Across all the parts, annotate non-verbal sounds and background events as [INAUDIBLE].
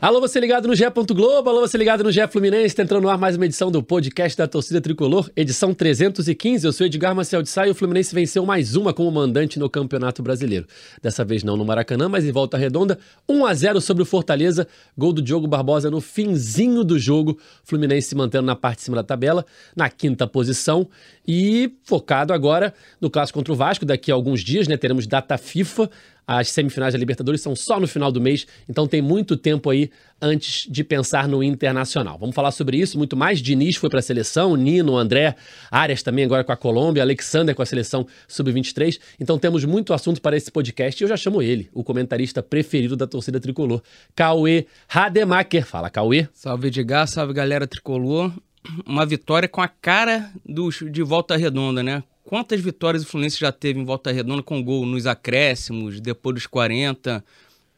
Alô, você ligado no GE. Globo, alô, você ligado no GE Fluminense, tá entrando no ar mais uma edição do podcast da torcida tricolor, edição 315. Eu sou Edgar Marcel de Sá e o Fluminense venceu mais uma como mandante no Campeonato Brasileiro. Dessa vez não no Maracanã, mas em volta redonda, 1 a 0 sobre o Fortaleza, gol do Diogo Barbosa no finzinho do jogo. Fluminense se mantendo na parte de cima da tabela, na quinta posição e focado agora no clássico contra o Vasco. Daqui a alguns dias, né, teremos data FIFA. As semifinais da Libertadores são só no final do mês, então tem muito tempo aí antes de pensar no internacional. Vamos falar sobre isso muito mais. Diniz foi para a seleção, Nino, André, Arias também agora com a Colômbia, Alexander com a seleção sub-23. Então temos muito assunto para esse podcast e eu já chamo ele, o comentarista preferido da torcida tricolor, Cauê Rademacher. Fala, Cauê. Salve Edgar, salve galera tricolor. Uma vitória com a cara do, de volta redonda, né? Quantas vitórias o Fluminense já teve em volta redonda com gol nos acréscimos, depois dos 40?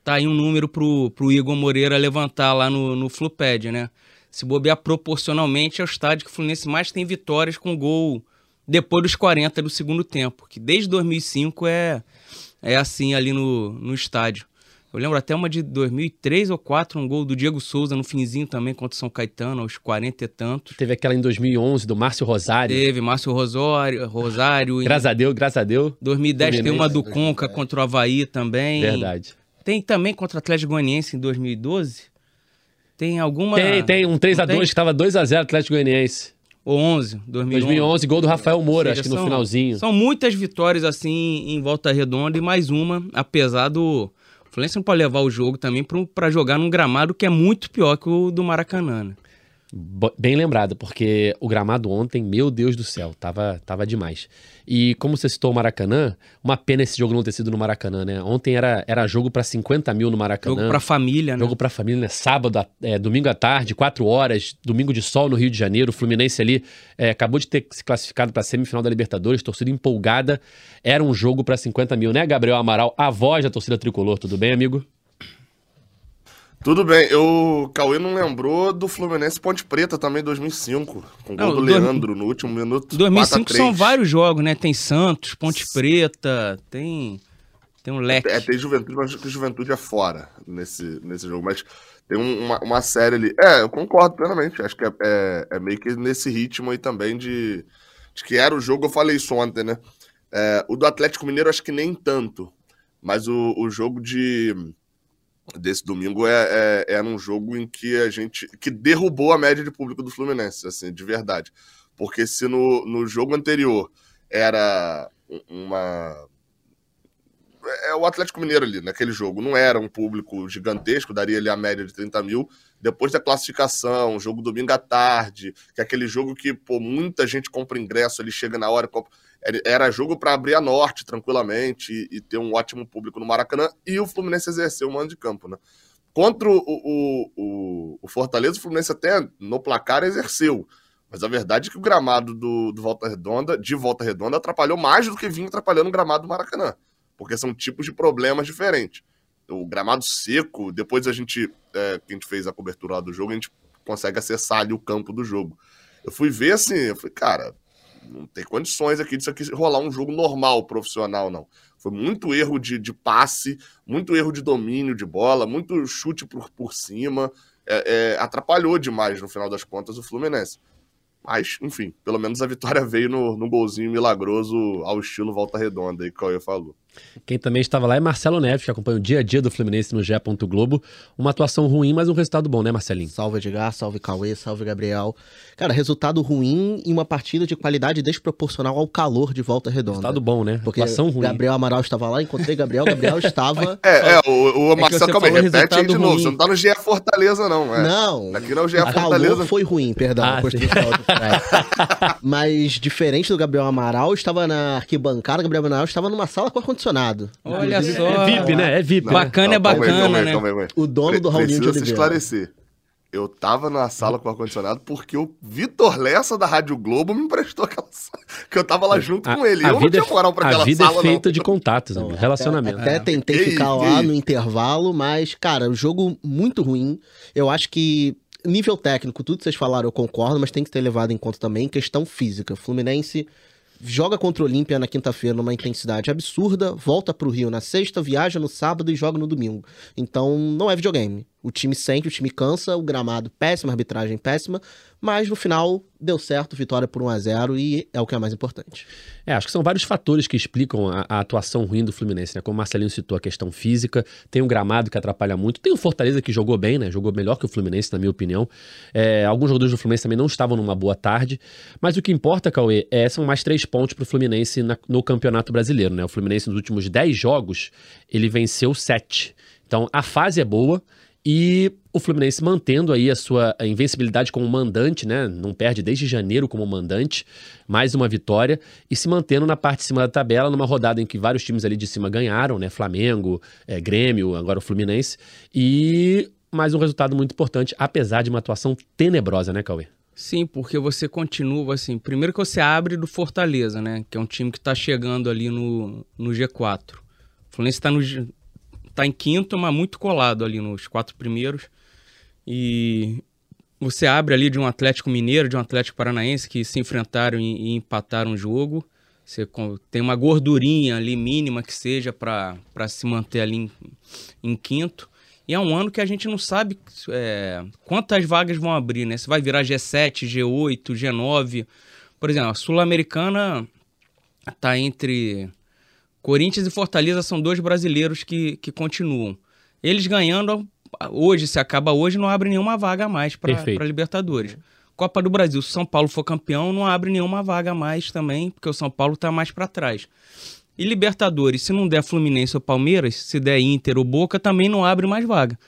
Tá aí um número pro, pro Igor Moreira levantar lá no, no Fluped, né? Se bobear proporcionalmente é o estádio que o Fluminense mais tem vitórias com gol depois dos 40 do segundo tempo, que desde 2005 é, é assim ali no, no estádio. Eu lembro até uma de 2003 ou 2004, um gol do Diego Souza no finzinho também contra o São Caetano, aos 40 e tantos. Teve aquela em 2011 do Márcio Rosário. Teve, Márcio Rosário. Rosário graças a Deus, graças a Deus. 2010 tem uma do Conca contra o Havaí também. Verdade. Tem também contra o Atlético Goianiense em 2012. Tem alguma. Tem, tem um 3x2 que estava 2x0 Atlético Goianiense. Ou 11, 2011. 2011, gol do Rafael Moura, seja, acho que no são, finalzinho. São muitas vitórias assim em volta redonda e mais uma, apesar do o Fluminense não pode levar o jogo também para jogar num gramado que é muito pior que o do Maracanã. Né? Bem lembrado, porque o gramado ontem, meu Deus do céu, tava, tava demais. E como você citou o Maracanã, uma pena esse jogo não ter sido no Maracanã, né? Ontem era, era jogo para 50 mil no Maracanã. Jogo pra família, né? Jogo pra família, né? Sábado, é, domingo à tarde, 4 horas, domingo de sol no Rio de Janeiro. O Fluminense ali é, acabou de ter se classificado pra semifinal da Libertadores, torcida empolgada. Era um jogo para 50 mil, né, Gabriel Amaral, a voz da torcida tricolor. Tudo bem, amigo? Tudo bem, o Cauê não lembrou do Fluminense Ponte Preta também 2005, com o gol do Leandro no último minuto. 2005 são vários jogos, né? Tem Santos, Ponte Preta, tem tem um leque. É, tem Juventude, mas acho que Juventude é fora nesse, nesse jogo, mas tem uma, uma série ali. É, eu concordo plenamente, acho que é, é, é, meio que nesse ritmo aí também de, de que era o jogo, eu falei isso ontem, né? É, o do Atlético Mineiro acho que nem tanto, mas o, o jogo de desse domingo é, é, era um jogo em que a gente que derrubou a média de público do Fluminense, assim, de verdade. Porque se no, no jogo anterior era uma é o Atlético Mineiro ali, naquele jogo. Não era um público gigantesco, daria ali a média de 30 mil. Depois da classificação, jogo domingo à tarde, que é aquele jogo que, pô, muita gente compra ingresso, ele chega na hora, compra... era jogo para abrir a norte tranquilamente e, e, ter um ótimo público no Maracanã. E o Fluminense exerceu o mando de campo, né? Contra o, o, o, o Fortaleza, o Fluminense até no placar exerceu. Mas a verdade é que o gramado do, do Volta Redonda, de Volta Redonda, atrapalhou mais do que vinha atrapalhando o gramado do Maracanã porque são tipos de problemas diferentes. O gramado seco, depois a gente, é, que a gente fez a cobertura lá do jogo, a gente consegue acessar ali o campo do jogo. Eu fui ver assim, eu falei, cara, não tem condições aqui disso aqui rolar um jogo normal, profissional, não. Foi muito erro de, de passe, muito erro de domínio de bola, muito chute por, por cima. É, é, atrapalhou demais, no final das contas, o Fluminense. Mas, enfim, pelo menos a vitória [LAUGHS] veio no, no golzinho milagroso ao estilo Volta Redonda, aí que o Cauê falou. Quem também estava lá é Marcelo Neves, que acompanha o dia a dia do Fluminense no GE. Globo. Uma atuação ruim, mas um resultado bom, né, Marcelinho? Salve Edgar, salve Cauê, salve Gabriel. Cara, resultado ruim em uma partida de qualidade desproporcional ao calor de volta redonda. Resultado bom, né? Porque atuação ruim. Gabriel Amaral estava lá, encontrei Gabriel, Gabriel [LAUGHS] estava. É, é, o, o é Marcelo, calma aí, repete aí de novo. Você não tá no GE Fortaleza, não. É. Não. Aqui não é o GE Fortaleza. calor foi ruim, perdão. Ah, [LAUGHS] mas diferente do Gabriel Amaral, estava na arquibancada, Gabriel Amaral estava numa sala com ar-condicionado. Olha só. É VIP, né? É VIP. Bacana né? é bacana, né? O dono do Raulinho de Oliveira. esclarecer. Eu tava na sala com ar-condicionado porque o Vitor Lessa da Rádio Globo me emprestou aquela [LAUGHS] sala. Que eu tava lá junto a, com ele. Eu não tinha moral pra aquela sala. A vida sala, é feita não. de contatos, não, relacionamento. Até, até tentei é. ficar ei, lá ei. no intervalo, mas, cara, o jogo muito ruim. Eu acho que nível técnico, tudo que vocês falaram, eu concordo, mas tem que ter levado em conta também questão física. Fluminense joga contra o Olímpia na quinta-feira numa intensidade absurda, volta pro Rio na sexta, viaja no sábado e joga no domingo. Então, não é videogame. O time sente, o time cansa, o gramado péssima, arbitragem péssima, mas no final deu certo, vitória por 1 a 0 e é o que é mais importante. É, acho que são vários fatores que explicam a, a, atuação ruim do Fluminense, né? Como o Marcelinho citou a questão física, tem um gramado que atrapalha muito, tem o Fortaleza que jogou bem, né? Jogou melhor que o Fluminense, na minha opinião. É, alguns jogadores do Fluminense também não estavam numa boa tarde, mas o que importa, Cauê, é, são mais três pontos para o Fluminense na, no Campeonato Brasileiro, né? O Fluminense nos últimos dez jogos, ele venceu sete. Então a fase é boa, e o Fluminense mantendo aí a sua invencibilidade como mandante, né? Não perde desde janeiro como mandante, mais uma vitória e se mantendo na parte de cima da tabela numa rodada em que vários times ali de cima ganharam, né? Flamengo, é, Grêmio, agora o Fluminense e mais um resultado muito importante, apesar de uma atuação tenebrosa, né, Cauê? Sim, porque você continua assim. Primeiro que você abre do Fortaleza, né? Que é um time que está chegando ali no, no G4. O Fluminense está no, tá em quinto, mas muito colado ali nos quatro primeiros. E você abre ali de um Atlético Mineiro, de um Atlético Paranaense que se enfrentaram e, e empataram o jogo. Você tem uma gordurinha ali mínima que seja para se manter ali em, em, quinto. E é um ano que a gente não sabe é, quantas vagas vão abrir, né? Se vai virar G7, G8, G9. Por exemplo, a Sul-Americana está entre Corinthians e Fortaleza são dois brasileiros que, que continuam. Eles ganhando, hoje, se acaba hoje, não abre nenhuma vaga a mais para Libertadores. Copa do Brasil, se São Paulo for campeão, não abre nenhuma vaga a mais também, porque o São Paulo está mais para trás. E Libertadores, se não der Fluminense ou Palmeiras, se der Inter ou Boca, também não abre mais vaga.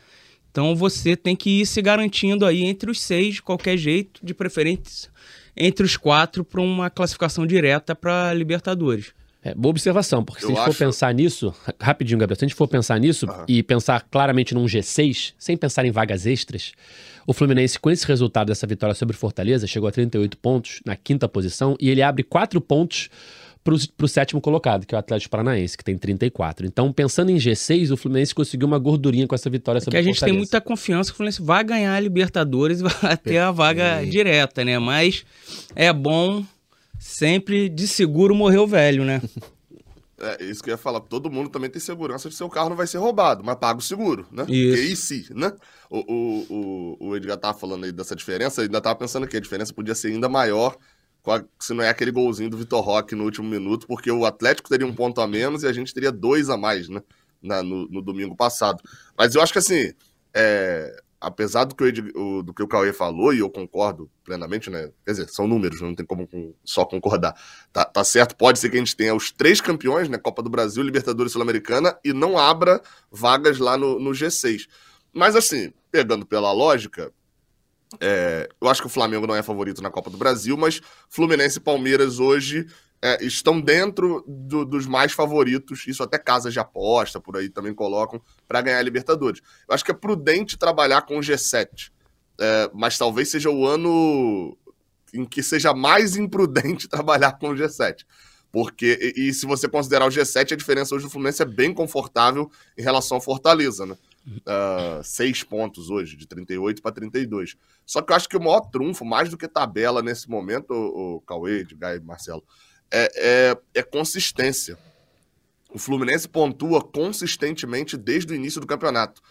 Então você tem que ir se garantindo aí entre os seis, de qualquer jeito, de preferência entre os quatro, para uma classificação direta para Libertadores. É, boa observação, porque se Eu a gente acho... for pensar nisso, [LAUGHS] rapidinho, Gabriel, se a gente for pensar nisso uhum. e pensar claramente num G6, sem pensar em vagas extras, o Fluminense, com esse resultado dessa vitória sobre o Fortaleza, chegou a 38 pontos na quinta posição e ele abre 4 pontos para o sétimo colocado, que é o Atlético Paranaense, que tem 34. Então, pensando em G6, o Fluminense conseguiu uma gordurinha com essa vitória sobre Fortaleza. Que a gente tem muita confiança que o Fluminense vai ganhar a Libertadores e vai [LAUGHS] ter a vaga direta, né? Mas é bom sempre de seguro morreu velho, né? [LAUGHS] É isso que eu ia falar. Todo mundo também tem segurança de seu carro não vai ser roubado, mas paga o seguro, né? Isso. E se, né? O, o, o, o Edgar tava falando aí dessa diferença, ainda tava pensando que a diferença podia ser ainda maior a, se não é aquele golzinho do Vitor Roque no último minuto, porque o Atlético teria um ponto a menos e a gente teria dois a mais, né? Na, no, no domingo passado. Mas eu acho que assim, é, apesar do que o, do que o Cauê falou, e eu concordo plenamente, né? Quer dizer, são números, não tem como só concordar. Tá, tá certo, pode ser que a gente tenha os três campeões, né? Copa do Brasil, Libertadores Sul-Americana, e não abra vagas lá no, no G6. Mas assim, pegando pela lógica, é, eu acho que o Flamengo não é favorito na Copa do Brasil, mas Fluminense e Palmeiras hoje é, estão dentro do, dos mais favoritos, isso até casas de aposta por aí também colocam, para ganhar a Libertadores. Eu acho que é prudente trabalhar com o G7, é, mas talvez seja o ano em que seja mais [LAUGHS] imprudente trabalhar com o G7. Porque, e, e, se você considerar o G7, a diferença hoje do Fluminense é bem confortável em relação ao Fortaleza, né? Uh, seis pontos hoje, de 38 para 32. Só que eu acho que o maior trunfo, mais do que tabela nesse momento, o, o Cauê, Edgar e Marcelo, é, é, é consistência. O Fluminense pontua consistentemente desde o início do campeonato.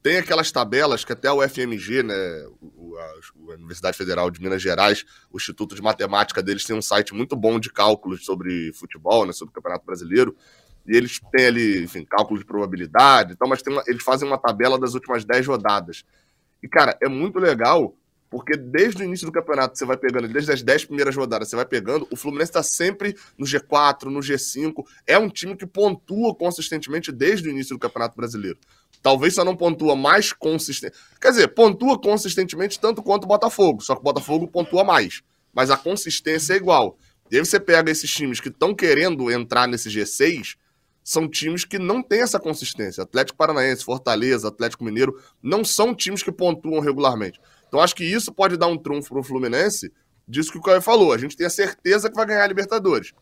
Tem aquelas tabelas que até o FMG, né, a, Universidade Federal de Minas Gerais, o Instituto de Matemática deles tem um site muito bom de cálculos sobre futebol, né, sobre o Campeonato Brasileiro. E eles têm ali, enfim, cálculo de probabilidade, então, mas uma, eles fazem uma tabela das últimas 10 rodadas. E, cara, é muito legal porque desde o início do campeonato você vai pegando, desde as 10 primeiras rodadas você vai pegando, o Fluminense está sempre no G4, no G5. É um time que pontua consistentemente desde o início do Campeonato Brasileiro. Talvez só não pontua mais consistente. Quer dizer, pontua consistentemente tanto quanto o Botafogo, só que o Botafogo pontua mais. Mas a consistência é igual. E aí você pega esses times que estão querendo entrar nesse G6, são times que não têm essa consistência. Atlético Paranaense, Fortaleza, Atlético Mineiro, não são times que pontuam regularmente. Então acho que isso pode dar um trunfo pro Fluminense, disso que o Caio falou. A gente tem a certeza que vai ganhar a Libertadores.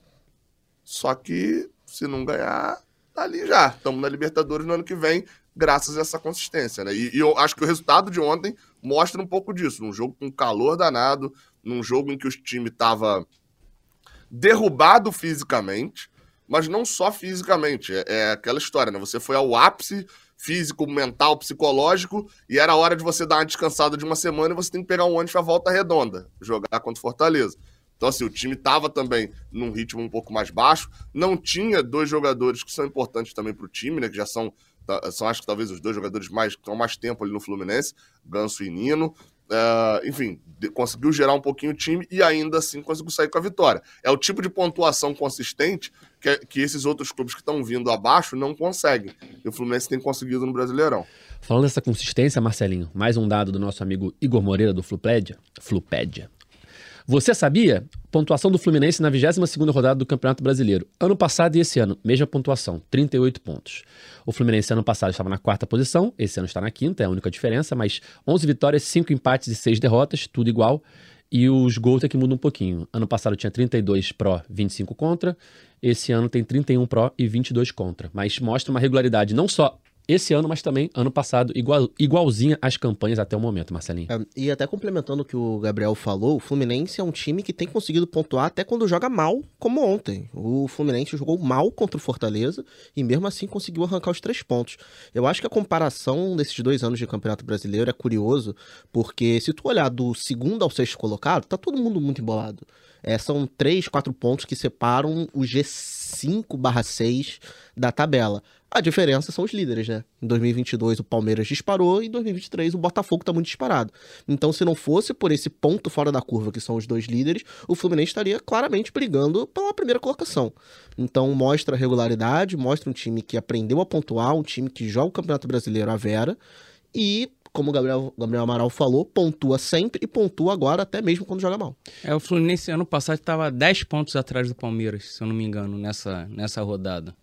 Só que se não ganhar, tá ali já. Estamos na Libertadores no ano que vem, graças a essa consistência, né? E, e, eu acho que o resultado de ontem mostra um pouco disso. Num jogo com calor danado, num jogo em que o time estava derrubado fisicamente, mas não só fisicamente. É, é aquela história, né? Você foi ao ápice físico, mental, psicológico, e era hora de você dar uma descansada de uma semana e você tem que pegar um ônibus pra volta redonda, jogar contra o Fortaleza. Então, assim, o time estava também num ritmo um pouco mais baixo. Não tinha dois jogadores que são importantes também para o time, né? Que já são, são, acho que talvez os dois jogadores mais, que estão mais tempo ali no Fluminense, Ganso e Nino. Uh, enfim, conseguiu gerar um pouquinho o time e ainda assim conseguiu sair com a vitória. É o tipo de pontuação consistente que, que esses outros clubes que estão vindo abaixo não conseguem. E o Fluminense tem conseguido no Brasileirão. Falando dessa consistência, Marcelinho, mais um dado do nosso amigo Igor Moreira do Flupédia. Flupédia. Você sabia? Pontuação do Fluminense na 22ª rodada do Campeonato Brasileiro. Ano passado e esse ano, mesma pontuação, 38 pontos. O Fluminense ano passado estava na quarta posição, esse ano está na quinta, é a única diferença, mas 11 vitórias, 5 empates e 6 derrotas, tudo igual. E os gols é que mudam um pouquinho. Ano passado tinha 32 pró, 25 contra. Esse ano tem 31 pró e 22 contra. Mas mostra uma regularidade não só esse ano, mas também ano passado, igual, igualzinha às campanhas até o momento, Marcelinho. É, e até complementando o que o Gabriel falou, o Fluminense é um time que tem conseguido pontuar até quando joga mal, como ontem. O Fluminense jogou mal contra o Fortaleza e mesmo assim conseguiu arrancar os três pontos. Eu acho que a comparação desses dois anos de Campeonato Brasileiro é curioso, porque se tu olhar do segundo ao sexto colocado, tá todo mundo muito embolado. É, são três, quatro pontos que separam o G5/6 da tabela. A diferença são os líderes, né? Em 2022 o Palmeiras disparou e em 2023 o Botafogo está muito disparado. Então, se não fosse por esse ponto fora da curva, que são os dois líderes, o Fluminense estaria claramente brigando pela primeira colocação. Então, mostra regularidade, mostra um time que aprendeu a pontuar, um time que joga o Campeonato Brasileiro à vera e como o Gabriel, Gabriel Amaral falou, pontua sempre e pontua agora até mesmo quando joga mal. É, o Fluminense ano passado estava 10 pontos atrás do Palmeiras, se eu não me engano, nessa, nessa rodada.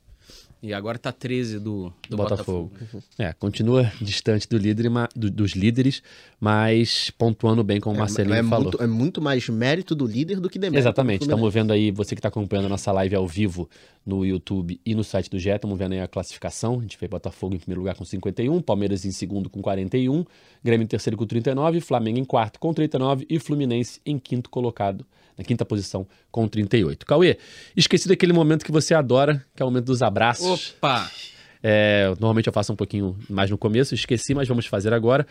E agora tá 13 do, do Botafogo. Botafogo. É, continua distante do líder, do, dos líderes, mas pontuando bem, como o é, Marcelinho é falou. Muito, é muito mais mérito do líder do que demérito. Exatamente. Estamos vendo aí, você que está acompanhando a nossa live ao vivo no YouTube e no site do GE, estamos vendo aí a classificação. A gente fez Botafogo em primeiro lugar com 51, Palmeiras em segundo com 41, Grêmio em terceiro com 39, Flamengo em quarto com 39 e Fluminense em quinto colocado na quinta posição com 38. Cauê, esqueci daquele momento que você adora, que é o momento dos abraços. Opa! É, normalmente eu faço um pouquinho mais no começo, esqueci, mas vamos fazer agora.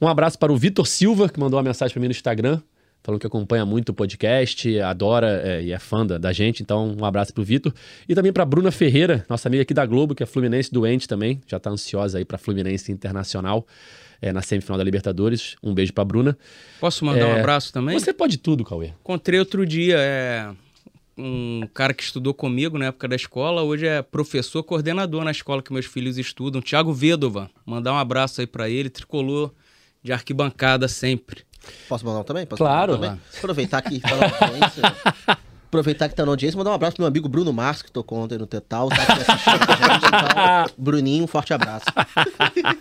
Um abraço para o Vitor Silva, que mandou uma mensagem para mim no Instagram, falando que acompanha muito o podcast, adora é, e é fã da, da, gente. Então, um abraço para o Vitor. E também para Bruna Ferreira, nossa amiga aqui da Globo, que é Fluminense doente também, já está ansiosa aí para Fluminense Internacional é, na semifinal da Libertadores. Um beijo pra Bruna. Posso mandar é, um abraço também? Você pode tudo, Cauê. Encontrei outro dia é, um cara que estudou comigo na época da escola, hoje é professor coordenador na escola que meus filhos estudam, Thiago Vedova. Mandar um abraço aí para ele, tricolor de arquibancada sempre. Posso mandar um também? Posso claro. Um também? Aproveitar aqui. Falar [LAUGHS] Aproveitar que tá na audiência, mandar um abraço pro meu amigo Bruno Márcio, que tocou ontem no Tetal, tá aqui assistindo a gente. Então, [LAUGHS] Bruninho, um forte abraço. [LAUGHS]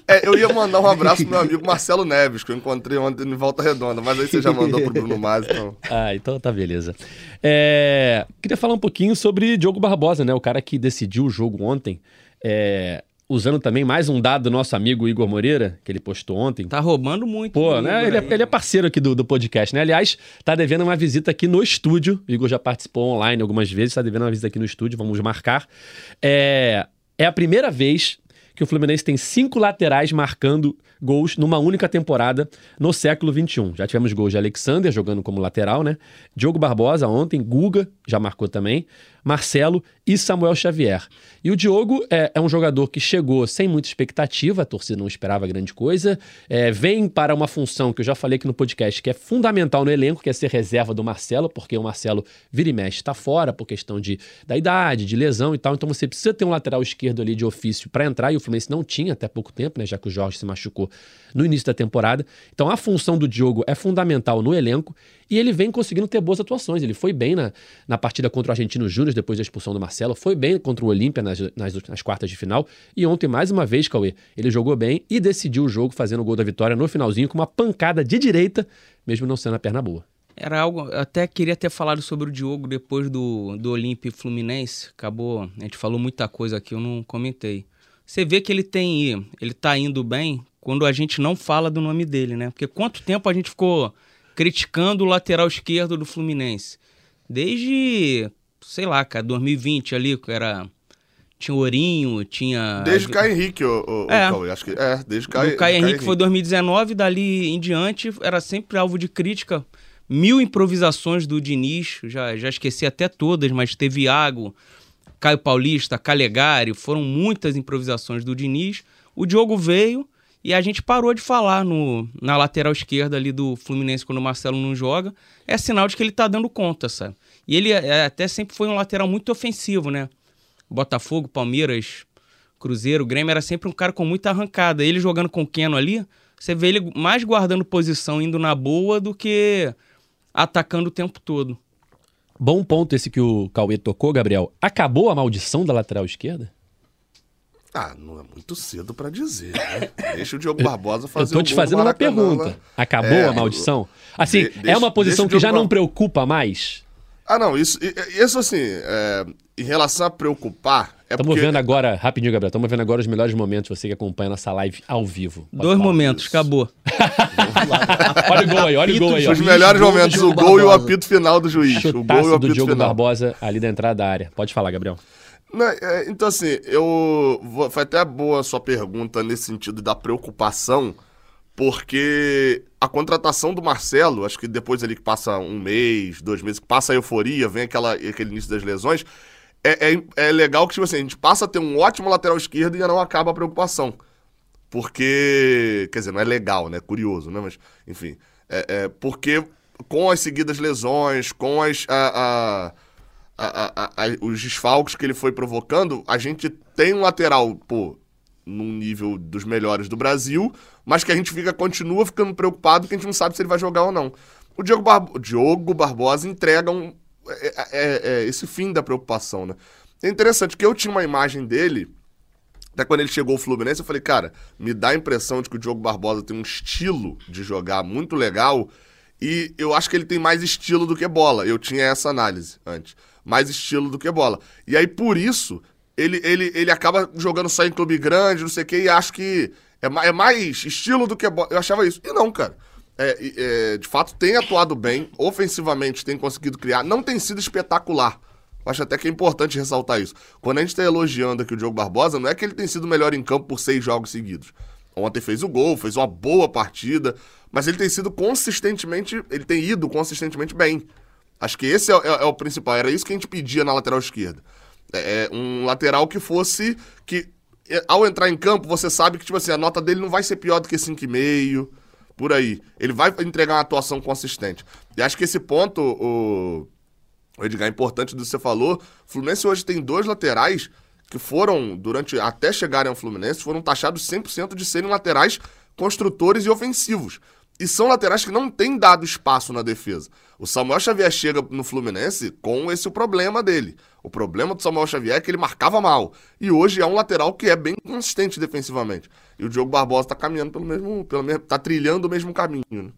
É, eu ia mandar um abraço pro meu amigo Marcelo Neves, que eu encontrei ontem em Volta Redonda, mas aí você já mandou pro Bruno Márcio, então. Ah, então tá beleza. É, queria falar um pouquinho sobre Diogo Barbosa, né? O cara que decidiu o jogo ontem. É, usando também mais um dado do nosso amigo Igor Moreira, que ele postou ontem. Tá roubando muito. Pô, né? Ele é, ele é, parceiro aqui do, do podcast, né? Aliás, tá devendo uma visita aqui no estúdio. O Igor já participou online algumas vezes, tá devendo uma visita aqui no estúdio, vamos marcar. É, é a primeira vez que o Fluminense tem cinco laterais marcando gols numa única temporada no século XXI. Já tivemos gols de Alexander jogando como lateral, né? Diogo Barbosa ontem, Guga já marcou também. Marcelo e Samuel Xavier. E o Diogo é, é, um jogador que chegou sem muita expectativa, a torcida não esperava grande coisa, é, vem para uma função que eu já falei aqui no podcast, que é fundamental no elenco, que é ser reserva do Marcelo, porque o Marcelo vira e mexe está fora por questão de, da idade, de lesão e tal, então você precisa ter um lateral esquerdo ali de ofício para entrar, e o Fluminense não tinha até pouco tempo, né, já que o Jorge se machucou no início da temporada. Então a função do Diogo é fundamental no elenco, e ele vem conseguindo ter boas atuações. Ele foi bem na, na partida contra o Argentino Júnior, depois da expulsão do Marcelo, foi bem contra o Olímpia nas, nas, nas, quartas de final. E ontem, mais uma vez, Cauê, ele jogou bem e decidiu o jogo fazendo o gol da vitória no finalzinho com uma pancada de direita, mesmo não sendo a perna boa. Era algo. Até queria ter falado sobre o Diogo depois do, do Olímpia Fluminense. Acabou. A gente falou muita coisa aqui, eu não comentei. Você vê que ele tem. Ele tá indo bem quando a gente não fala do nome dele, né? Porque quanto tempo a gente ficou criticando o lateral esquerdo do Fluminense. Desde sei lá, cara, 2020 ali, que era tinha o Ourinho, tinha. Desde o Caio Henrique, o, o, é. o acho que. É, desde o Caio, Caio Henrique, Henrique foi 2019, dali em diante era sempre alvo de crítica. Mil improvisações do Diniz, já, já esqueci até todas, mas teve Iago, Caio Paulista, Calegari, foram muitas improvisações do Diniz. O Diogo veio e a gente parou de falar no, na lateral esquerda ali do Fluminense quando o Marcelo não joga. É sinal de que ele tá dando conta, sabe? E ele é, até sempre foi um lateral muito ofensivo, né? Botafogo, Palmeiras, Cruzeiro, Grêmio era sempre um cara com muita arrancada. Ele jogando com o Keno ali, você vê ele mais guardando posição, indo na boa, do que atacando o tempo todo. Bom ponto esse que o Cauê tocou, Gabriel. Acabou a maldição da lateral esquerda? Ah, não é muito cedo para dizer, né? [LAUGHS] Deixa o Diogo Barbosa fazer Eu tô te fazendo uma pergunta. Acabou é, a maldição? Assim, de, é uma posição que já não preocupa mais? Ah, não, isso, isso assim, é, em relação a preocupar. Estamos porque... vendo agora, rapidinho, Gabriel, estamos vendo agora os melhores momentos, você que acompanha nossa live ao vivo. Pode Dois momentos, isso. acabou. [LAUGHS] olha o gol aí, olha o gol aí. Os melhores momentos, o gol e o apito final do juiz. Chutaço o gol e o apito do Diogo final. Barbosa ali da entrada da área. Pode falar, Gabriel. É, então, assim, eu. Foi até boa a sua pergunta nesse sentido da preocupação, porque a contratação do Marcelo, acho que depois ele que passa um mês, dois meses, que passa a euforia, vem aquela, aquele início das lesões, é, é, é, legal que, tipo assim, a gente passa a ter um ótimo lateral esquerdo e ainda não acaba a preocupação. Porque. Quer dizer, não é legal, né? Curioso, né? Mas, enfim. É, é porque com as seguidas lesões, com as. A, a, a, a, os desfalques que ele foi provocando, a gente tem um lateral, pô, num nível dos melhores do Brasil, mas que a gente fica, continua ficando preocupado que a gente não sabe se ele vai jogar ou não. O Diogo, Barbo Diogo Barbosa entrega um, é, é, é, é, esse fim da preocupação, né? É interessante que eu tinha uma imagem dele, até quando ele chegou ao Fluminense, eu falei, cara, me dá a impressão de que o Diogo Barbosa tem um estilo de jogar muito legal e eu acho que ele tem mais estilo do que bola. Eu tinha essa análise antes. Mais estilo do que bola. E aí, por isso, ele, ele, ele acaba jogando só em clube grande, não sei o quê, e acho que é, é mais estilo do que bola. Eu achava isso. E não, cara é, é, de fato tem atuado bem, ofensivamente tem conseguido criar, não tem sido espetacular. Acho até que é importante ressaltar isso. Quando a gente está elogiando aqui o Diogo Barbosa, não é que ele tem sido melhor em campo por seis jogos seguidos. Ontem fez o gol, fez uma boa partida, mas ele tem sido consistentemente, ele tem ido consistentemente bem. Acho que esse é, é, é o principal. Era isso que a gente pedia na lateral esquerda. É, é um lateral que fosse que é, ao entrar em campo, você sabe que tipo assim, a nota dele não vai ser pior do que 5,5 por aí. Ele vai entregar uma atuação consistente. E acho que esse ponto, o, o Edgar, é importante do que você falou. O Fluminense hoje tem dois laterais que foram, durante até chegarem ao Fluminense, foram taxados 100% de serem laterais construtores e ofensivos. E são laterais que não têm dado espaço na defesa. O Samuel Xavier chega no Fluminense com esse o problema dele. O problema do Samuel Xavier é que ele marcava mal. E hoje é um lateral que é bem consistente defensivamente. E o Diogo Barbosa está caminhando pelo mesmo, pelo mesmo. tá trilhando o mesmo caminho. Né?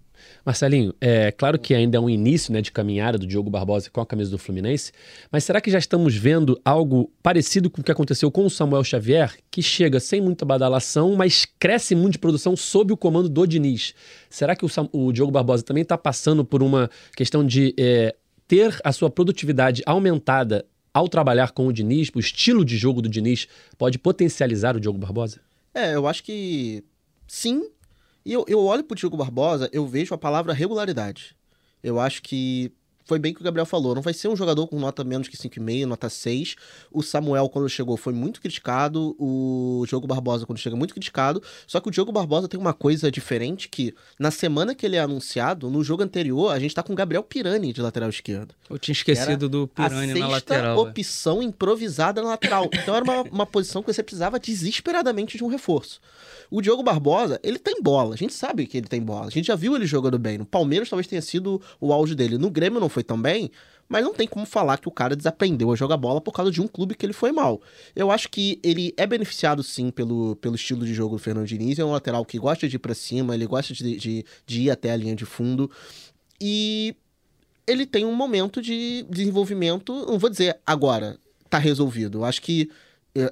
Marcelinho, é claro que ainda é um início né, de caminhada do Diogo Barbosa com a camisa do Fluminense, mas será que já estamos vendo algo parecido com o que aconteceu com o Samuel Xavier, que chega sem muita badalação, mas cresce muito de produção sob o comando do Diniz? Será que o, Sam, o Diogo Barbosa também está passando por uma questão de é, ter a sua produtividade aumentada ao trabalhar com o Diniz? O estilo de jogo do Diniz pode potencializar o Diogo Barbosa? É, eu acho que sim, e eu, eu olho pro Diogo Barbosa, eu vejo a palavra regularidade. Eu acho que foi bem que o Gabriel falou. Não vai ser um jogador com nota menos que 5,5, nota 6. O Samuel, quando chegou, foi muito criticado. O Diogo Barbosa, quando chega, muito criticado. Só que o Diogo Barbosa tem uma coisa diferente que, na semana que ele é anunciado, no jogo anterior, a gente tá com o Gabriel Pirani de lateral esquerdo. Eu tinha esquecido do Pirani na lateral. opção improvisada na lateral. Então era uma, uma posição que você precisava desesperadamente de um reforço. O Diogo Barbosa, ele tem bola. A gente sabe que ele tem bola. A gente já viu ele jogando bem. No Palmeiras talvez tenha sido o auge dele. No Grêmio não foi tão bem, mas não tem como falar que o cara desaprendeu a jogar bola por causa de um clube que ele foi mal. Eu acho que ele é beneficiado sim pelo, pelo estilo de jogo do Fernando Diniz. É um lateral que gosta de ir pra cima, ele gosta de, de, de ir até a linha de fundo. E ele tem um momento de desenvolvimento, não vou dizer agora, tá resolvido. Eu acho que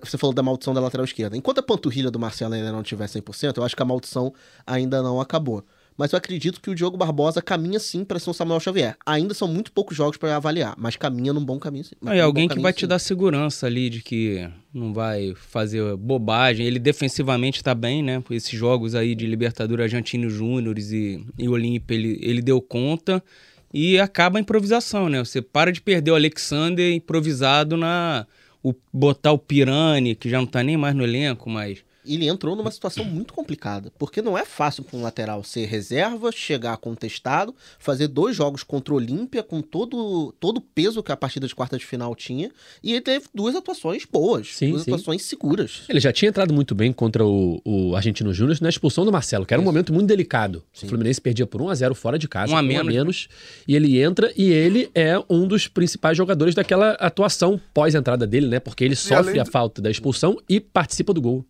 você falou da maldição da lateral esquerda. Enquanto a panturrilha do Marcelo ainda não tiver 100%, eu acho que a maldição ainda não acabou. mas eu acredito que o Diogo Barbosa caminha sim para ser um Samuel Xavier. Ainda são muito poucos jogos para avaliar, mas caminha num bom caminho sim. É alguém que vai sim. te dar segurança ali de que não vai fazer bobagem. Ele defensivamente está bem, né? Esses jogos aí de Libertadores Argentino Júnior e, e Olímpia, ele, ele deu conta e acaba a improvisação, né? Você para de perder o Alexander improvisado na. O, botar o Pirani, que já não tá nem mais no elenco, mas ele entrou numa situação muito complicada, porque não é fácil para um lateral ser reserva, chegar contestado, fazer dois jogos contra o Olímpia com todo, todo o peso que a partida de quarta de final tinha, e ele teve duas atuações boas, sim, duas sim. atuações seguras. Ele já tinha entrado muito bem contra o, o Argentino Júnior na expulsão do Marcelo, que era um momento muito delicado. Sim. O Fluminense perdia por 1 a 0 fora de casa, um a menos, um a menos e ele entra e ele é um dos principais jogadores daquela atuação pós-entrada dele, né? Porque ele sofre a falta da expulsão e participa do gol.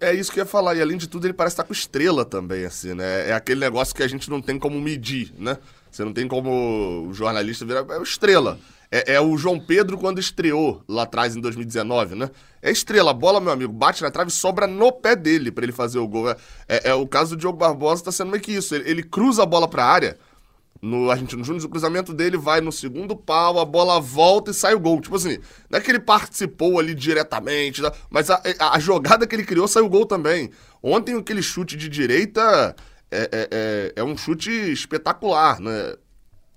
É isso que eu ia falar. E além de tudo, ele parece estar com estrela também, assim, né? É aquele negócio que a gente não tem como medir, né? Você não tem como o jornalista virar. É estrela. É, é, o João Pedro quando estreou lá atrás em 2019, né? É estrela. Bola, meu amigo, bate na trave e sobra no pé dele para ele fazer o gol. É, é, é, o caso do Diogo Barbosa, tá sendo meio que isso. Ele, ele cruza a bola pra área no Argentino Júnior, o cruzamento dele vai no segundo pau, a bola volta e sai o gol. Tipo assim, não é que ele participou ali diretamente, tá? mas a, a, jogada que ele criou saiu o gol também. Ontem aquele chute de direita é, é, é, é um chute espetacular, né?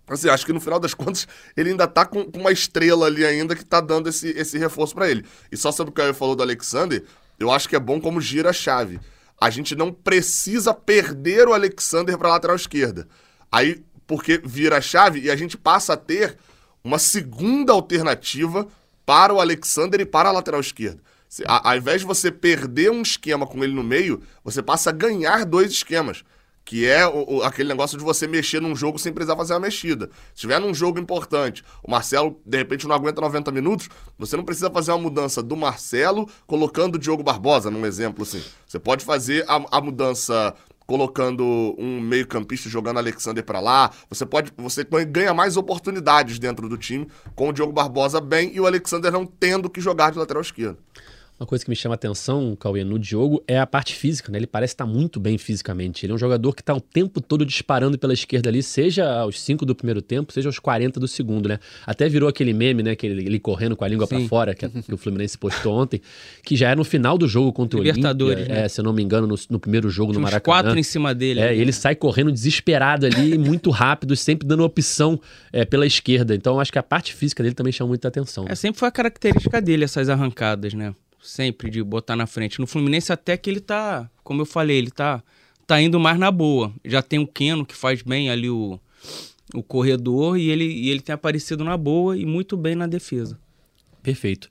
Assim, acho que no final das [LAUGHS] contas ele ainda tá com, com uma estrela ali ainda que tá dando esse, esse reforço para ele. E só sobre o que eu falou do Alexander, eu acho que é bom como gira a chave. A gente não precisa perder o Alexander para lateral esquerda. Aí porque vira a chave e a gente passa a ter uma segunda alternativa para o Alexander e para a lateral esquerda. Ao invés de você perder um esquema com ele no meio, você passa a ganhar dois esquemas. Que é o, o, aquele negócio de você mexer num jogo sem precisar fazer uma mexida. Se tiver num jogo importante, o Marcelo, de repente, não aguenta 90 minutos, você não precisa fazer uma mudança do Marcelo colocando o Diogo Barbosa, num exemplo assim. Você pode fazer a, a mudança colocando um meio-campista jogando Alexander para lá. Você pode, você ganha mais oportunidades dentro do time com o Diogo Barbosa bem e o Alexander não tendo que jogar de lateral esquerdo. Uma coisa que me chama a atenção, Cauê, no Diogo é a parte física, né? Ele parece estar muito bem fisicamente. Ele é um jogador que está o tempo todo disparando pela esquerda ali, seja aos 5 do primeiro tempo, seja aos 40 do segundo, né? Até virou aquele meme, né? Que ele, ele correndo com a língua para fora, que, que, o Fluminense postou ontem, que já é no final do jogo contra o Libertadores, Olímpia, né? é, se eu não me engano, no, no primeiro jogo Tinha no Maracanã. quatro em cima dele. É, ele sai correndo desesperado ali, [LAUGHS] muito rápido, sempre dando opção é, pela esquerda. Então, acho que a parte física dele também chama muita atenção. É, sempre foi a característica dele, essas arrancadas, né? Sempre de botar na frente. No Fluminense até que ele tá, como eu falei, ele tá tá indo mais na boa. Já tem o Keno que faz bem ali o, o corredor e ele, e ele tem aparecido na boa e muito bem na defesa. Perfeito.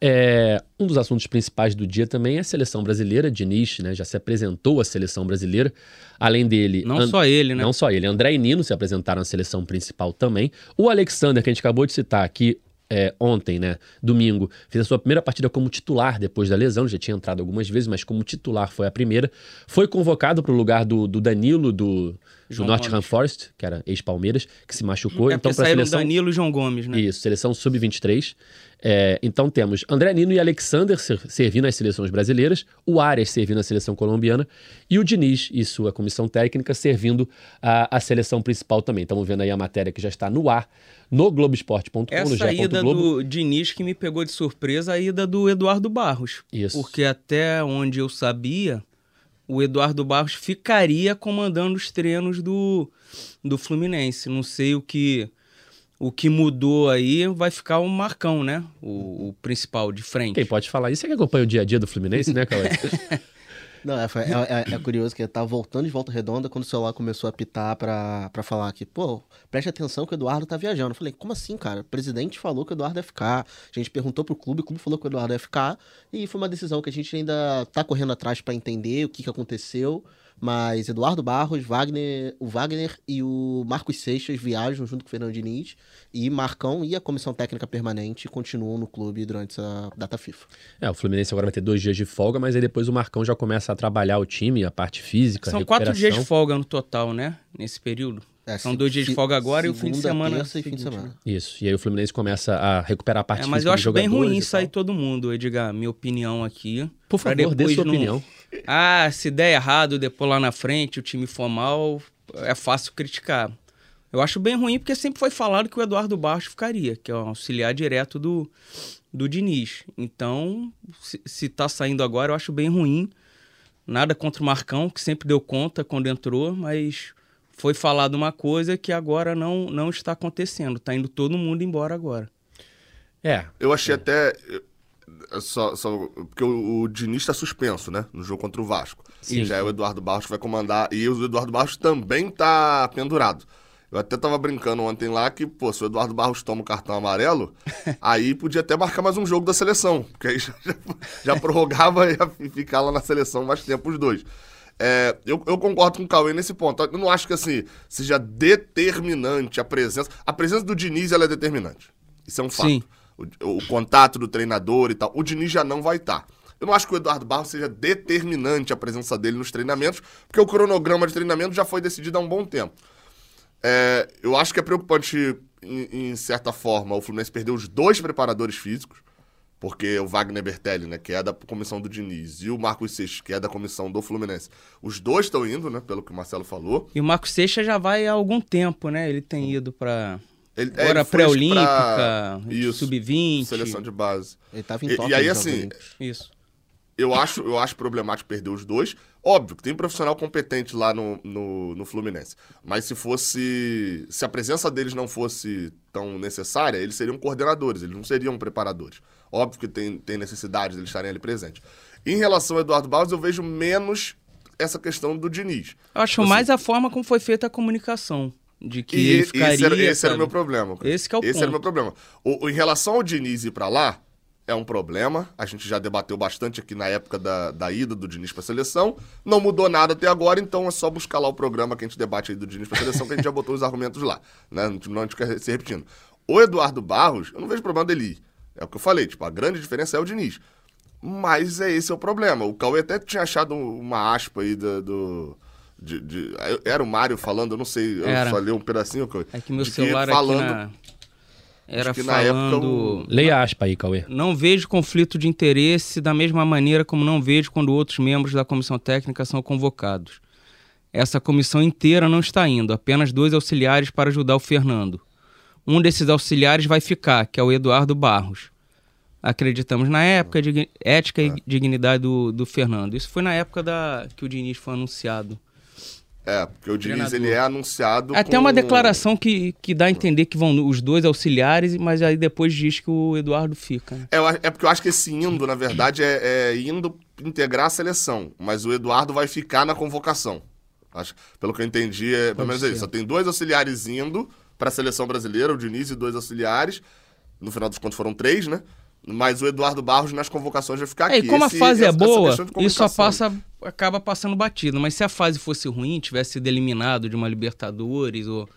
É, um dos assuntos principais do dia também é a seleção brasileira. Diniz né, já se apresentou à seleção brasileira. Além dele. Não só ele, né? Não só ele. André e Nino se apresentaram à seleção principal também. O Alexander, que a gente acabou de citar aqui, é, ontem, né, domingo, fez a sua primeira partida como titular depois da lesão, já tinha entrado algumas vezes, mas como titular foi a primeira. Foi convocado para o lugar do, do Danilo, do, do Nottingham Forest, que era ex-Palmeiras, que se machucou. É então, para seleção Danilo e João Gomes, né? Isso, seleção sub-23. É, então temos André Nino e Alexander servindo as seleções brasileiras, o Arias servindo a seleção colombiana e o Diniz e sua comissão técnica servindo a, a seleção principal também. Estamos vendo aí a matéria que já está no ar no Globoesporte.com. Essa ida Globo. do Diniz que me pegou de surpresa, a ida do Eduardo Barros. Isso. Porque até onde eu sabia, o Eduardo Barros ficaria comandando os treinos do, do Fluminense. Não sei o que o que mudou aí vai ficar o Marcão, né? O, o, principal de frente. Quem pode falar isso é que acompanha o dia a dia do Fluminense, né, Cauê? [LAUGHS] Não, é, é, é, é, curioso que eu tava voltando de volta redonda quando o celular começou a apitar pra falar que, pô, preste atenção que o Eduardo tá viajando. Eu falei, como assim, cara? O presidente falou que o Eduardo ia ficar. A gente perguntou pro clube, o clube falou que o Eduardo ia ficar. E foi uma decisão que a gente ainda tá correndo atrás para entender o que, que aconteceu. Mas Eduardo Barros, Wagner, o Wagner e o Marcos Seixas viajam junto com o Fernando Diniz. E Marcão e a comissão técnica permanente continuam no clube durante essa data FIFA. É, o Fluminense agora vai ter dois dias de folga, mas aí depois o Marcão já começa a trabalhar o time, a parte física. São quatro dias de folga no total, né? Nesse período. É, São dois dias de folga agora segunda, e o fim de semana. Terça e fim de semana. Isso. E aí o Fluminense começa a recuperar a parte é, Mas eu acho bem ruim sair todo mundo, Edgar. Minha opinião aqui. Por favor, dê sua não... opinião. Ah, se der errado, depois lá na frente o time for mal, é fácil criticar. Eu acho bem ruim porque sempre foi falado que o Eduardo Barros ficaria, que é o auxiliar direto do, do Diniz. Então, se, se tá saindo agora, eu acho bem ruim. Nada contra o Marcão, que sempre deu conta quando entrou, mas foi falado uma coisa que agora não, não está acontecendo. Está indo todo mundo embora agora. É. Eu achei é. até. Só, só, porque o, o Diniz está suspenso, né? No jogo contra o Vasco. Sim, e já é o Eduardo Barros que vai comandar. E o Eduardo Barros também está pendurado. Eu até tava brincando ontem lá que, pô, se o Eduardo Barros toma o cartão amarelo, [LAUGHS] aí podia até marcar mais um jogo da seleção. Porque aí já, já prorrogava [LAUGHS] e ia ficar lá na seleção mais tempo os dois. É, eu, eu, concordo com o Cauê nesse ponto. Eu não acho que assim seja determinante a presença. A presença do Diniz ela é determinante. Isso é um fato. Sim. O, o contato do treinador e tal. O Diniz já não vai estar. Tá. Eu não acho que o Eduardo Barros seja determinante a presença dele nos treinamentos, porque o cronograma de treinamento já foi decidido há um bom tempo. É, eu acho que é preocupante, em, em certa forma, o Fluminense perder os dois preparadores físicos porque o Wagner Bertelli, né, que é da comissão do Diniz, e o Marcos Seixas, que é da comissão do Fluminense, os dois estão indo, né, pelo que o Marcelo falou. E o Marcos Seixas já vai há algum tempo, né? Ele tem ido para ele, é, Agora pré-olímpica, sub-20. Seleção de base. Ele tava em e, e aí, assim, isso. Eu acho, eu acho problemático perder os dois. Óbvio que tem profissional competente lá no, no, no, Fluminense. Mas se fosse. Se a presença deles não fosse tão necessária, eles seriam coordenadores, eles não seriam preparadores. Óbvio que tem, tem necessidade de eles estarem ali presentes. Em relação ao Eduardo Barros, eu vejo menos essa questão do Diniz. Eu acho assim, mais a forma como foi feita a comunicação. De que e, ele ficaria, esse, era, esse era o meu problema. Esse é o esse ponto. era o meu problema. O, o, em relação ao Diniz ir para lá, é um problema. A gente já debateu bastante aqui na época da, da ida do Diniz para a seleção. Não mudou nada até agora, então é só buscar lá o programa que a gente debate aí do Diniz para a seleção, que a gente já [LAUGHS] botou os argumentos lá. Né? Não a gente quer se repetindo. O Eduardo Barros, eu não vejo problema dele ir. É o que eu falei, tipo, a grande diferença é o Diniz. Mas é esse é o problema. O Cauê até tinha achado uma aspa aí do. do de, de, era o Mário falando, eu não sei, eu era. só li um pedacinho. É que meu celular que falando, aqui na... Era que falando... Época, Leia a aspa aí, Cauê. Não vejo conflito de interesse da mesma maneira como não vejo quando outros membros da comissão técnica são convocados. Essa comissão inteira não está indo, apenas dois auxiliares para ajudar o Fernando. Um desses auxiliares vai ficar, que é o Eduardo Barros. Acreditamos na época de ética e é. dignidade do, do Fernando. Isso foi na época da que o Diniz foi anunciado. É, porque o Diniz ele é anunciado. Até com... uma declaração que, que dá a entender que vão os dois auxiliares, mas aí depois diz que o Eduardo fica. Né? É, é porque eu acho que esse indo, na verdade, é, é, indo integrar a seleção. Mas o Eduardo vai ficar na convocação. Acho, pelo que eu entendi, é pelo menos é isso. Só tem dois auxiliares indo para a seleção brasileira, o Diniz e dois auxiliares. No final dos contos foram três, né? Mas o Eduardo Barros nas convocações vai ficar é, aqui. E como Esse, a fase é boa, isso só passa, acaba passando batido. Mas se a fase fosse ruim, tivesse sido eliminado de uma Libertadores ou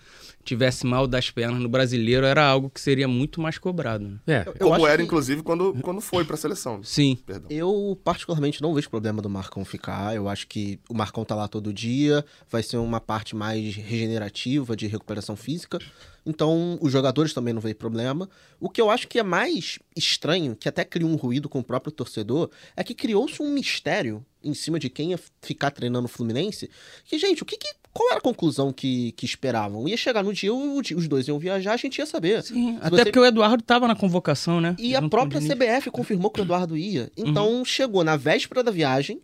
tivesse mal das pernas no brasileiro, era algo que seria muito mais cobrado. Né? É, Como era, que... inclusive, quando, quando foi para a seleção. Sim. Perdão. Eu, particularmente, não vejo problema do Marcão ficar. Eu acho que o Marcão tá lá todo dia, vai ser uma parte mais regenerativa, de recuperação física. Então, os jogadores também não veem problema. O que eu acho que é mais estranho, que até criou um ruído com o próprio torcedor, é que criou-se um mistério em cima de quem ia ficar treinando o Fluminense. Que, gente, o que, que qual era a conclusão que, que esperavam? Ia chegar no dia, os dois iam viajar, a gente ia saber. Sim, até você... porque o Eduardo estava na convocação, né? E a própria CBF confirmou que o Eduardo ia. Então, uhum. chegou na véspera da viagem,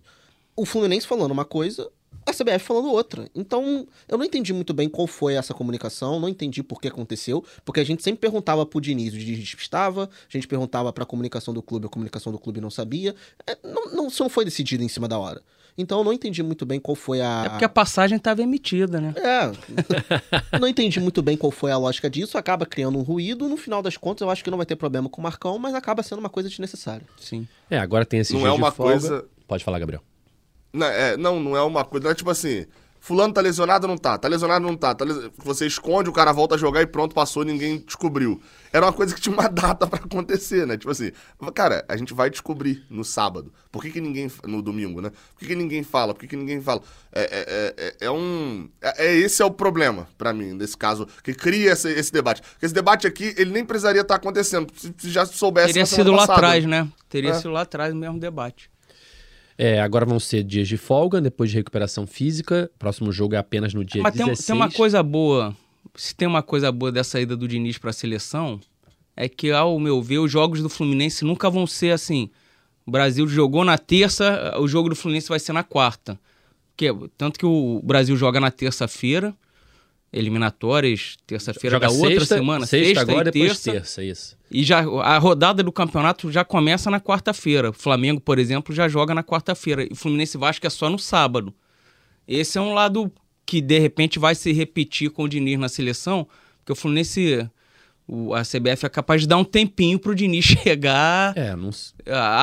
o Fluminense falando uma coisa, a CBF falando outra. Então, eu não entendi muito bem qual foi essa comunicação, não entendi por que aconteceu, porque a gente sempre perguntava pro Diniz, o Diniz estava, a gente perguntava pra comunicação do clube, a comunicação do clube não sabia. É, não, não, isso não foi decidido em cima da hora. Então, eu não entendi muito bem qual foi a... É porque a passagem estava emitida, né? É. [LAUGHS] não entendi muito bem qual foi a lógica disso, acaba criando um ruído, no final das contas, eu acho que não vai ter problema com o Marcão, mas acaba sendo uma coisa desnecessária. Sim. É, agora tem esse Não é uma coisa... Pode falar, Gabriel. Não, é, não, não é uma coisa. Não é tipo assim. Fulano tá lesionado ou não tá? Tá lesionado ou não tá? tá les... Você esconde, o cara volta a jogar e pronto, passou, ninguém descobriu. Era uma coisa que tinha uma [LAUGHS] data para acontecer, né? Tipo assim, cara, a gente vai descobrir no sábado. Por que, que ninguém. No domingo, né? Por que, que ninguém fala? Por que, que ninguém fala? É, é, é, é um. É, é, esse é o problema, para mim, nesse caso, que cria esse, esse, debate. Porque esse debate aqui, ele nem precisaria estar tá acontecendo. Se já soubesse. Teria sido lá atrás, né? Teria é. sido lá atrás o mesmo debate. É, agora vão ser dias de folga, depois de recuperação física. Próximo jogo é apenas no dia Mas 16. Mas tem, uma coisa boa. Se tem uma coisa boa dessa ida do Diniz para a seleção, é que, ao meu ver, os jogos do Fluminense nunca vão ser assim. O Brasil jogou na terça, o jogo do Fluminense vai ser na quarta. Que, tanto que o Brasil joga na terça-feira, eliminatórias, terça-feira da outra sexta, semana, sexta, sexta agora e depois terça, terça, isso. E já a rodada do campeonato já começa na quarta-feira. O Flamengo, por exemplo, já joga na quarta-feira e o Fluminense Vasco é só no sábado. Esse é um lado que de repente vai se repetir com o Diniz na seleção, porque o Fluminense o, a CBF é capaz de dar um tempinho pro Diniz [LAUGHS] chegar, é, não...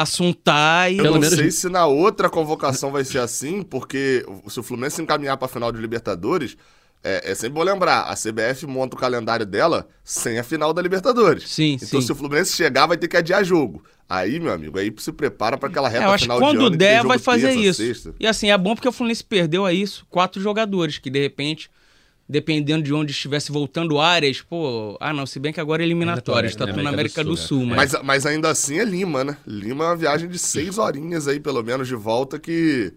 assuntar e. Eu não sei se na outra convocação vai ser assim, porque se o Fluminense encaminhar pra final de Libertadores, é, é, sempre bom lembrar, a CBF monta o calendário dela sem a final da Libertadores. Sim, então, sim. se o Fluminense chegar, vai ter que adiar jogo. Aí, meu amigo, aí se prepara para aquela reta é, eu acho final que quando de der, vai fazer terça, isso. Sexta. E assim, é bom porque o Fluminense perdeu a isso quatro jogadores que, de repente, dependendo de onde estivesse voltando áreas, pô, ah não, se bem que agora é eliminatório, está tudo na América do Sul. Do Sul né? mas... mas... Mas, ainda assim é Lima, né? Lima é uma viagem de seis horinhas aí, pelo menos, de volta que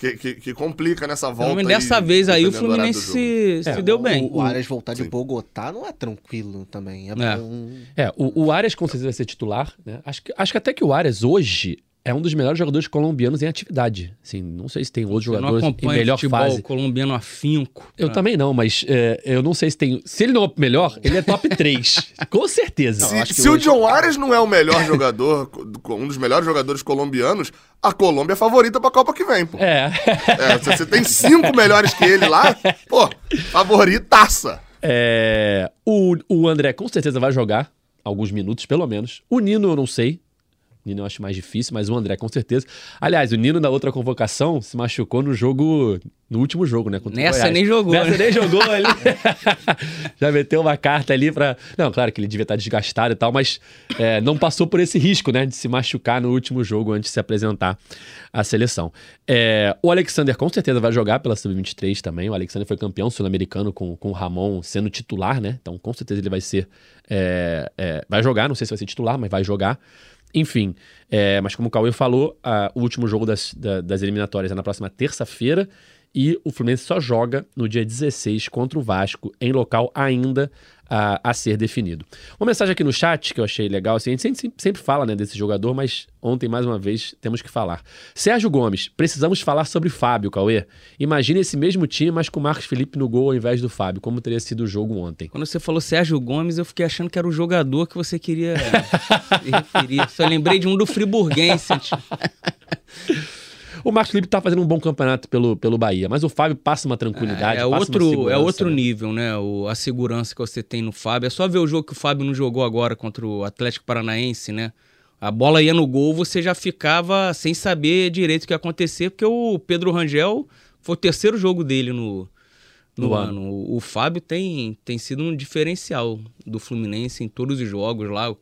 que, que, que, complica nessa volta. Mas dessa aí, vez aí o Fluminense se, se é, deu bem. O, o Arias voltar de Bogotá não é tranquilo também. É, é. é o, o Arias com certeza vai ser titular. Né? Acho, que, acho que até que o Arias hoje é um dos melhores jogadores colombianos em atividade. Assim, não sei se tem outros jogadores em melhor futebol fase. colombiano afinco. Eu também não, mas é, eu não sei se tem. Se ele não é o melhor, ele é top 3. [LAUGHS] Com certeza. Se, se hoje... o John Arias não é o melhor jogador, um dos melhores jogadores colombianos, a Colômbia é favorita pra Copa que vem, pô. É. é se você tem cinco melhores que ele lá, pô, favoritaça. É, o, o André com certeza vai jogar alguns minutos, pelo menos. O Nino eu não sei. Nino eu acho mais difícil, mas o André com certeza. Aliás, o Nino na outra convocação se machucou no jogo, no último jogo, né? Nessa nem jogou. Nessa né? nem jogou ali. [LAUGHS] [LAUGHS] Já meteu uma carta ali pra. Não, claro que ele devia estar desgastado e tal, mas é, não passou por esse risco, né? De se machucar no último jogo antes de se apresentar à seleção. É, o Alexander com certeza vai jogar pela Sub-23 também. O Alexander foi campeão sul-americano com, com o Ramon sendo titular, né? Então com certeza ele vai ser. É, é vai jogar, não sei se vai ser titular, mas vai jogar. Enfim, é, mas como o Cauê falou, a, o último jogo das, da, das eliminatórias é na próxima terça-feira e o Fluminense só joga no dia 16 contra o Vasco, em local ainda a, a, ser definido. Uma mensagem aqui no chat que eu achei legal, assim, a gente sempre, sempre fala né, desse jogador, mas ontem, mais uma vez, temos que falar. Sérgio Gomes, precisamos falar sobre Fábio, Cauê. Imagine esse mesmo time, mas com o Marcos Felipe no gol ao invés do Fábio. Como teria sido o jogo ontem? Quando você falou Sérgio Gomes, eu fiquei achando que era o jogador que você queria se referir. [LAUGHS] Só lembrei de um do Friburguense. [LAUGHS] O Marcos Felipe tá fazendo um bom campeonato pelo, pelo Bahia, mas o Fábio passa uma tranquilidade. É, é outro, é outro né? nível, né? O, a segurança que você tem no Fábio. É só ver o jogo que o Fábio não jogou agora contra o Atlético Paranaense, né? A bola ia no gol, você já ficava sem saber direito o que ia acontecer, porque o Pedro Rangel foi o terceiro jogo dele no, no, ano. ano. O, o Fábio tem, tem sido um diferencial do Fluminense em todos os jogos lá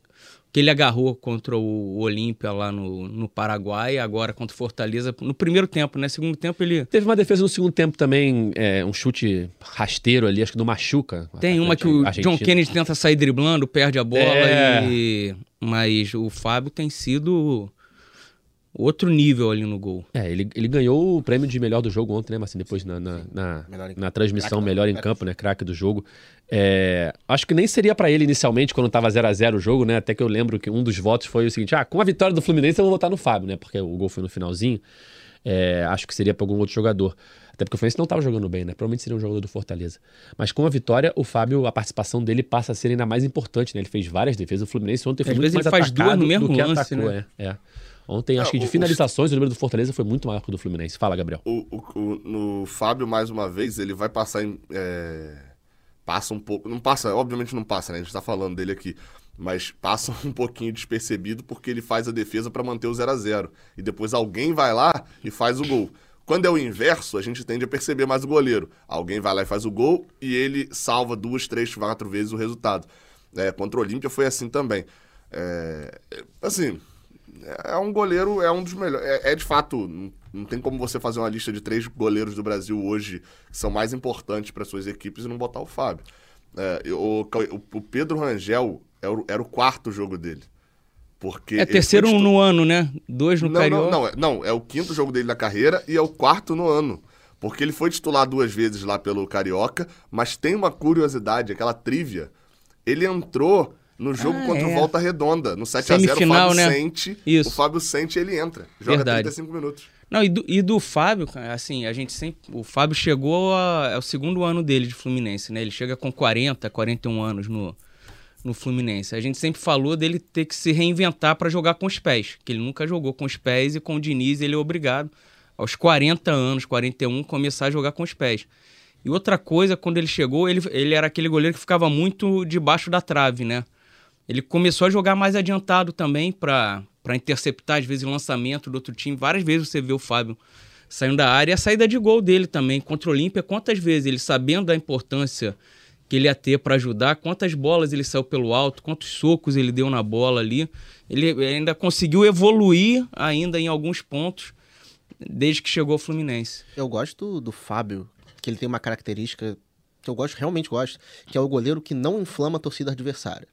que ele agarrou contra o Olímpia lá no, no Paraguai, agora contra o Fortaleza, no primeiro tempo, né? Segundo tempo ele. Teve uma defesa no segundo tempo também, é, um chute rasteiro ali, acho que do Machuca. Tem uma que o Argentina. John Kennedy tenta sair driblando, perde a bola, é... e... mas o Fábio tem sido outro nível ali no gol. É, ele, ele ganhou o prêmio de melhor do jogo ontem, né, Assim, Depois na, na, na, na transmissão, melhor em campo, né? Craque do jogo. É, acho que nem seria para ele inicialmente, quando tava 0 a 0 o jogo, né? Até que eu lembro que um dos votos foi o seguinte: ah, com a vitória do Fluminense eu vou votar no Fábio, né? Porque o gol foi no finalzinho. É, acho que seria para algum outro jogador. Até porque o Fluminense não estava jogando bem, né? Provavelmente seria um jogador do Fortaleza. Mas com a vitória, o Fábio, a participação dele passa a ser ainda mais importante, né? Ele fez várias defesas. O Fluminense ontem foi Às muito mais ele faz duas no mesmo lance, atacou, né? é. é. Ontem, acho que de finalizações, o, número do Fortaleza foi muito maior que o do Fluminense. Fala, Gabriel. O, o, no Fábio, mais uma vez, ele vai passar em. É, passa um pouco. Não passa, obviamente não passa, né? A gente tá falando dele aqui. Mas passa [LAUGHS] um pouquinho despercebido porque ele faz a defesa para manter o 0 a 0 E depois alguém vai lá e faz o gol. Quando é o inverso, a gente tende a perceber mais o goleiro. Alguém vai lá e faz o gol e ele salva duas, três, quatro vezes o resultado. É, contra o Olímpia foi assim também. É, assim, é um goleiro, é um dos melhores. É, é, de fato, não tem como você fazer uma lista de três goleiros do Brasil hoje que são mais importantes para suas equipes e não botar o Fábio. É, o, o, Pedro Rangel era o, era o quarto jogo dele. Porque é terceiro no ano, né? Dois no não, Carioca. Não, não, é, não, é o quinto jogo dele na carreira e é o quarto no ano. Porque ele foi titular duas vezes lá pelo Carioca, mas tem uma curiosidade, aquela trívia. Ele entrou no jogo ah, contra é. o Volta Redonda, no 7x0, o Fábio né? Sente. Isso. O Fábio Sente, ele entra. Joga Verdade. 35 minutos. Não, e do, e do Fábio, assim, a gente sempre. O Fábio chegou. A, é o segundo ano dele de Fluminense, né? Ele chega com 40, 41 anos no, no Fluminense. A gente sempre falou dele ter que se reinventar para jogar com os pés, que ele nunca jogou com os pés e com o Diniz ele é obrigado, aos 40 anos, 41, começar a jogar com os pés. E outra coisa, quando ele chegou, ele, ele era aquele goleiro que ficava muito debaixo da trave, né? Ele começou a jogar mais adiantado também para interceptar, às vezes, o lançamento do outro time. Várias vezes você vê o Fábio saindo da área e a saída de gol dele também contra o Olímpia. Quantas vezes ele, sabendo da importância que ele ia ter para ajudar, quantas bolas ele saiu pelo alto, quantos socos ele deu na bola ali. Ele ainda conseguiu evoluir ainda em alguns pontos desde que chegou ao Fluminense. Eu gosto do Fábio, que ele tem uma característica que eu gosto, realmente gosto, que é o goleiro que não inflama a torcida adversária.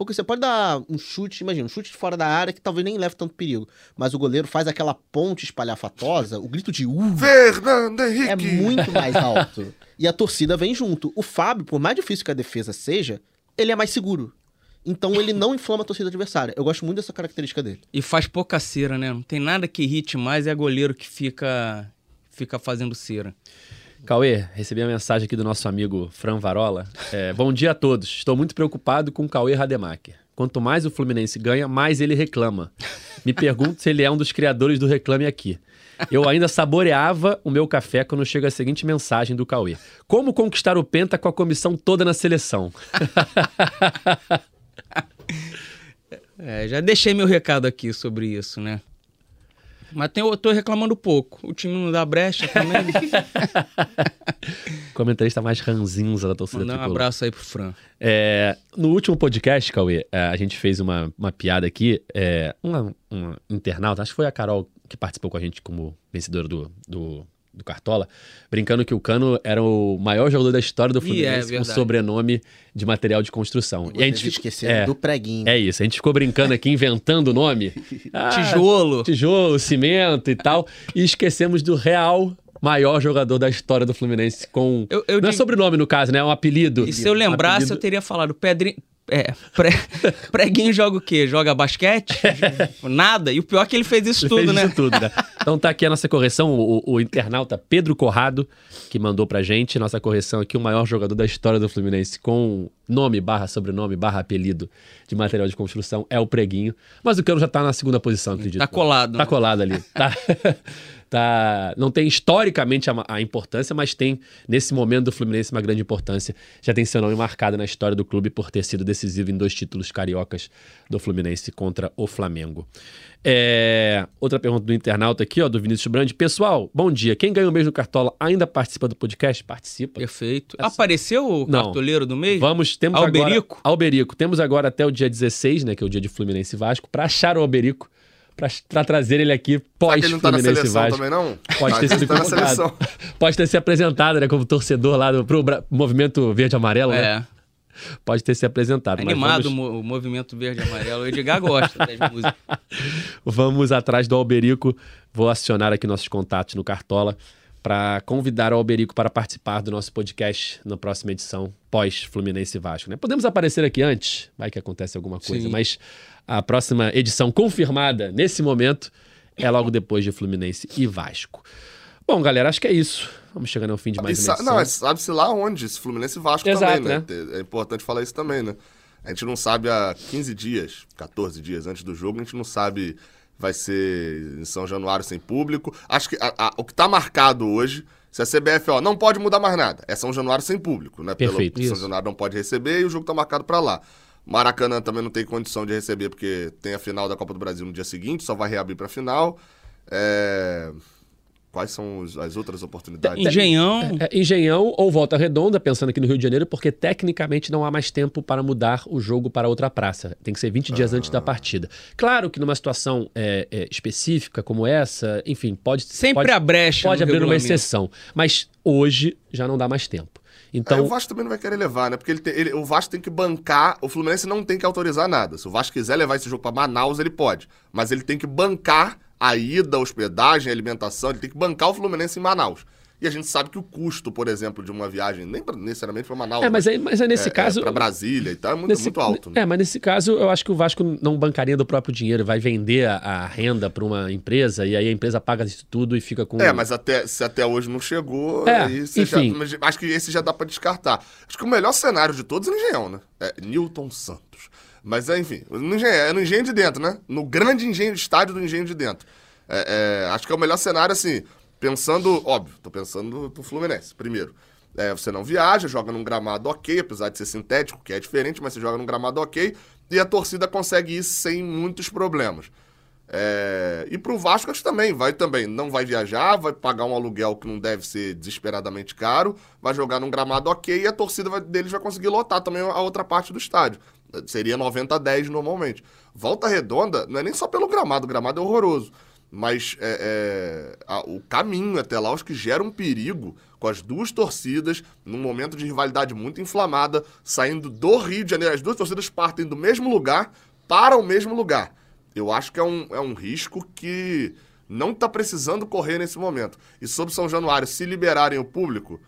Porque você pode dar um chute, imagina, um chute fora da área que talvez nem leve tanto perigo. Mas o goleiro faz aquela ponte espalhafatosa, o grito de uh, Fernando Henrique! É muito mais [LAUGHS] alto. e a torcida vem junto. O Fábio, por mais difícil que a defesa seja, ele é mais seguro. Então ele não inflama a torcida adversária. Eu gosto muito dessa característica dele. E faz pouca cera, né? Não tem nada que irrite mais, é goleiro que fica, fica fazendo cera. Cauê, recebi a mensagem aqui do nosso amigo Fran Varola. É, bom dia a todos. Estou muito preocupado com o Cauê Rademacher. Quanto mais o Fluminense ganha, mais ele reclama. Me pergunto se ele é um dos criadores do Reclame Aqui. Eu ainda saboreava o meu café quando chega a seguinte mensagem do Cauê: Como conquistar o Penta com a comissão toda na seleção? [LAUGHS] é, já deixei meu recado aqui sobre isso, né? Mas tem, eu tô reclamando pouco. O time não dá brecha também. [LAUGHS] Comentarista mais ranzinza da torcida Mandar um abraço aí pro Fran. É, no último podcast, Cauê, é, a gente fez uma, uma piada aqui. É, uma, uma internauta, acho que foi a Carol que participou com a gente como vencedora do, do do Cartola, brincando que o Cano era o maior jogador da história do é Fluminense é, com sobrenome de material de construção. E, e a gente esqueceu é, do preguinho. É isso, a gente ficou brincando aqui, inventando o nome. [LAUGHS] Ah, tijolo. Tijolo, cimento e tal. E esquecemos do real maior jogador da história do Fluminense com. Eu, eu não é digo... é sobrenome, no caso, né? É um apelido. E se eu lembrasse, apelido... eu teria falado Pedrinho. É, pre, [LAUGHS] preguinho joga o quê? Joga basquete? [LAUGHS] Nada. E o pior é que ele fez isso ele tudo, fez né? Isso tudo, né? Então tá aqui a nossa correção, o, o, internauta Pedro Corrado, que mandou pra gente. Nossa correção aqui, o maior jogador da história do Fluminense, com nome, barra sobrenome, barra apelido de material de construção, é o Preguinho. Mas o Cano já tá na segunda posição, acredito. Tá colado. Tá né? colado ali. Tá [LAUGHS] tá, não tem historicamente a, a, importância, mas tem nesse momento do Fluminense uma grande importância. Já tem seu nome marcado na história do clube por ter sido decisivo em dois títulos cariocas do Fluminense contra o Flamengo. É, outra pergunta do internauta aqui, ó, do Vinícius Brandi. Pessoal, bom dia. Quem ganhou o mês no Cartola ainda participa do podcast? Participa. Perfeito. Essa... Apareceu o Não. cartoleiro do mês? Vamos, temos Alberico? agora... Alberico. Temos agora até o dia 16, né, que é o dia de Fluminense Vasco, para achar o Alberico para trazer ele aqui pós ele não tá na seleção Vasco. também, não? Pode ter sido tá seleção. Pode ter se apresentado, né, como torcedor lá do pro movimento verde amarelo, né? é. né? Pode ter se apresentado. Animado vamos... o movimento verde amarelo. O Edgar gosta das [LAUGHS] músicas. Vamos atrás do Alberico. Vou acionar aqui nossos contatos no Cartola para convidar o Alberico para participar do nosso podcast na próxima edição, pós Fluminense e Vasco. Né? Podemos aparecer aqui antes, vai que acontece alguma coisa, Sim. mas a próxima edição confirmada nesse momento é logo depois de Fluminense e Vasco. Bom, galera, acho que é isso. Vamos chegando ao fim de mais uma edição. Não, sabe-se lá onde, se Fluminense e Vasco Exato, também, né? né? É importante falar isso também, né? A gente não sabe há 15 dias, 14 dias antes do jogo, a gente não sabe vai ser em São Januário sem público. Acho que a, a, o que está marcado hoje, se a CBF, ó, não pode mudar mais nada, é São Januário sem público, né? Perfeito. Pelo, São Januário não pode receber e o jogo está marcado para lá. Maracanã também não tem condição de receber porque tem a final da Copa do Brasil no dia seguinte, só vai reabrir para a final. É... Quais são os, as outras oportunidades? Engenhão. É, é, Engenhão ou Volta Redonda, pensando aqui no Rio de Janeiro, porque tecnicamente não há mais tempo para mudar o jogo para outra praça. Tem que ser 20 dias antes da partida. Claro que numa situação é, é, específica como essa, enfim, pode. Sempre pode, a brecha. Pode abrir uma exceção. Mas hoje já não dá mais tempo. Então, Aí o Vasco também não vai querer levar, né? Porque ele tem- ele- o Vasco tem que bancar. O Fluminense não tem que autorizar nada. Se o Vasco quiser levar esse jogo pra Manaus, ele pode. Mas ele tem que bancar a ida, a hospedagem, a alimentação. Ele tem que bancar o Fluminense em Manaus. E a gente sabe que o custo, por exemplo, de uma viagem, nem necessariamente pra Manaus. é, mas, aí, mas aí nesse é, caso. É, pra Brasília e tal, é muito, Nesse, muito alto. Né? É, mas nesse caso, eu acho que o Vasco não bancaria do próprio dinheiro, vai vender a, a renda para uma empresa e aí a empresa paga isso tudo e fica com. É, mas até, se até hoje não chegou, É, já- enfim. mas acho que esse já dá pra descartar. Acho que o melhor cenário de todos é Engenhão, né? É Newton Santos. Mas, enfim, no engenho, é no engenho de dentro, né? No grande engenho, estádio do engenho de dentro. É, é, acho que é o melhor cenário, assim, pensando, óbvio, tô pensando no Fluminense, primeiro. É, você não viaja, joga num gramado ok, apesar de ser sintético, que é diferente, mas você joga num gramado ok, e a torcida consegue ir sem muitos problemas. É, e pro Vasco acho também, vai também, não vai viajar, vai pagar um aluguel que não deve ser desesperadamente caro, vai jogar num gramado ok e a torcida vai- deles vai conseguir lotar também a outra parte do estádio. Seria 90 a 10 normalmente. Volta Redonda não é nem só pelo gramado, o gramado é horroroso, mas é, é, a- o caminho até lá, acho que gera um perigo com as duas torcidas, num momento de rivalidade muito inflamada, saindo do Rio de Janeiro. As duas torcidas partem do mesmo lugar para o mesmo lugar. Eu acho que é um, é um risco que não está precisando correr nesse momento. E sobre São Januário, se liberarem o público,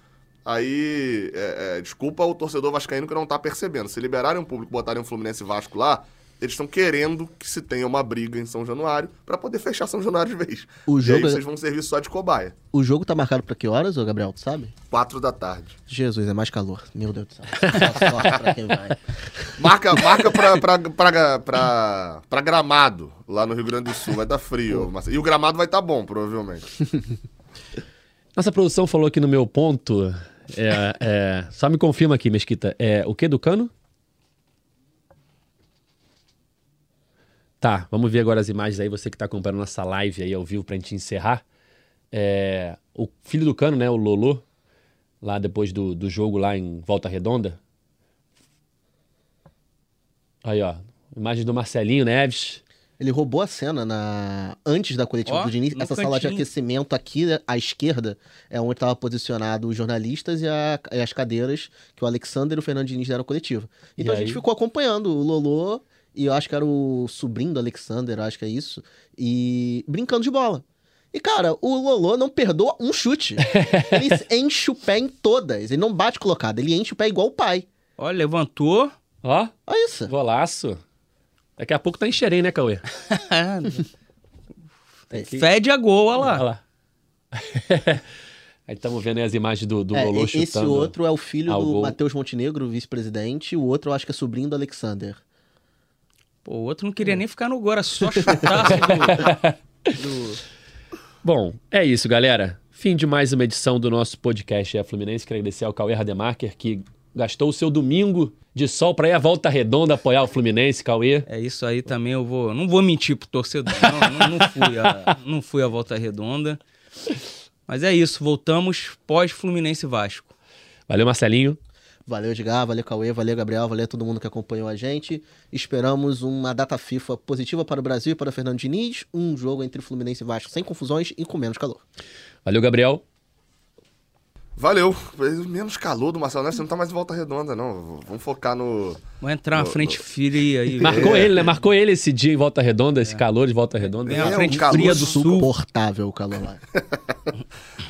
aí, é, é, desculpa o torcedor vascaíno que não está percebendo. Se liberarem o público, botarem o Fluminense e Vasco lá, eles estão querendo que se tenha uma briga em São Januário para poder fechar São Januário de vez. O e jogo aí é- vocês vão servir só de cobaia. O jogo tá marcado pra que horas, ô Gabriel? Tu sabe? Quatro da tarde. Jesus, é mais calor. Meu Deus do céu. [LAUGHS] Só sorte pra quem vai. Marca, marca pra, pra, pra, pra, pra Gramado, lá no Rio Grande do Sul. Vai dar frio. Marcelo. E o Gramado vai estar bom, provavelmente. [LAUGHS] Nossa produção falou aqui no meu ponto. É, é, só me confirma aqui, Mesquita. É o que do cano? Tá, vamos ver agora as imagens aí, você que tá acompanhando nossa live aí ao vivo pra gente encerrar. É, o filho do cano, né, o Lolo, lá depois do, do jogo lá em Volta Redonda. Aí, ó, imagem do Marcelinho Neves. Ele roubou a cena na antes da coletiva Ó, do Diniz. Essa sala de cantinho. aquecimento aqui à esquerda é onde estavam posicionados os jornalistas e, a- e as cadeiras que o Alexander e o Fernando Diniz deram coletiva. Então E a gente aí? ficou acompanhando o Lolo e eu acho que era o sobrinho do Alexander, eu acho que é isso, e brincando de bola. E, cara, o Lolo não perdoa um chute. [LAUGHS] ele enche o pé em todas. Ele não bate colocado, ele enche o pé igual o pai. Olha, levantou. Ó, Olha isso. golaço. Daqui a pouco tá em Xerém, né, Cauê? [LAUGHS] Que- Fede a gol, olha Olha lá. lá. [LAUGHS] Aí estamos vendo aí as imagens do, do É, Lolo esse chutando. outro é o filho do gol. Matheus Montenegro, vice-presidente, e o outro eu acho que é sobrinho do Alexander. Pô, o outro não queria nem ficar no gol, era só chutaço do, [LAUGHS] do- Bom, é isso, galera. Fim de mais uma edição do nosso podcast É Fluminense. Quero agradecer ao Cauê Rademacher, que gastou o seu domingo de sol para ir à volta redonda apoiar o Fluminense, Cauê. É isso aí também, eu vou. Não vou mentir pro torcedor, não, não, não fui a, não fui a volta redonda. Mas é isso, voltamos pós-Fluminense Vasco. Valeu, Marcelinho. Valeu, Edgar, valeu, Cauê, valeu, Gabriel, valeu a todo mundo que acompanhou a gente. Esperamos uma data FIFA positiva para o Brasil e para o Fernando Diniz. Um jogo entre Fluminense e Vasco sem confusões e com menos calor. Valeu, Gabriel. Valeu. Menos calor do Marcelo Neves, você não tá mais em volta redonda, não. Vamos focar no. Vou entrar na No- frente fria aí. Marcou É. ele, né? Marcou ele esse dia em volta redonda, esse calor de volta redonda. É, a É, frente um calor fria do sul. Suportável o calor lá. [LAUGHS]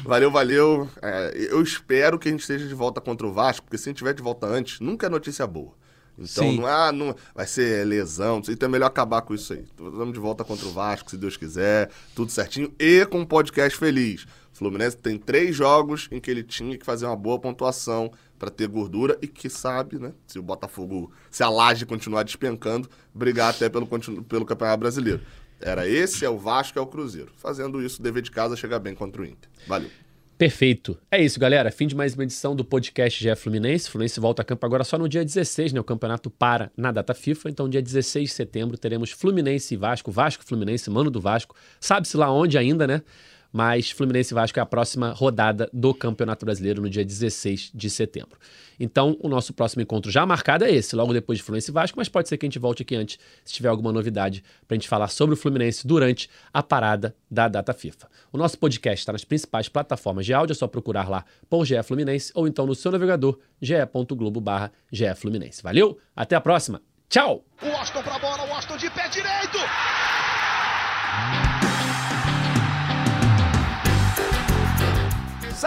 Valeu, valeu. É, eu espero que a gente esteja de volta contra o Vasco, porque se a gente tiver de volta antes, nunca é notícia boa. Então, Sim. não, é, não vai ser lesão, não sei, então é melhor acabar com isso aí. Vamos de volta contra o Vasco, se Deus quiser, tudo certinho. E com um podcast feliz. O Fluminense tem três jogos em que ele tinha que fazer uma boa pontuação para ter gordura e que sabe, né? Se o Botafogo, se a laje continuar despencando, brigar até pelo, pelo Campeonato Brasileiro. Era esse, é o Vasco, é o Cruzeiro. Fazendo isso, dever de casa chegar bem contra o Inter. Valeu. Perfeito. É isso, galera. Fim de mais uma edição do podcast GE Fluminense. Fluminense volta a campo agora só no dia 16, né? O campeonato para na data FIFA. Então, dia 16 de setembro, teremos Fluminense e Vasco. Vasco, Fluminense, mano do Vasco. Sabe-se lá onde ainda, né? Mas Fluminense e Vasco é a próxima rodada do Campeonato Brasileiro no dia 16 de setembro. Então, o nosso próximo encontro já marcado é esse, logo depois de Fluminense e Vasco, mas pode ser que a gente volte aqui antes, se tiver alguma novidade, para a gente falar sobre o Fluminense durante a parada da data FIFA. O nosso podcast está nas principais plataformas de áudio, é só procurar lá por GE Fluminense ou então no seu navegador ge.globo barra Fluminense. Valeu, até a próxima, tchau! O Washington pra bola, o Washington de pé direito!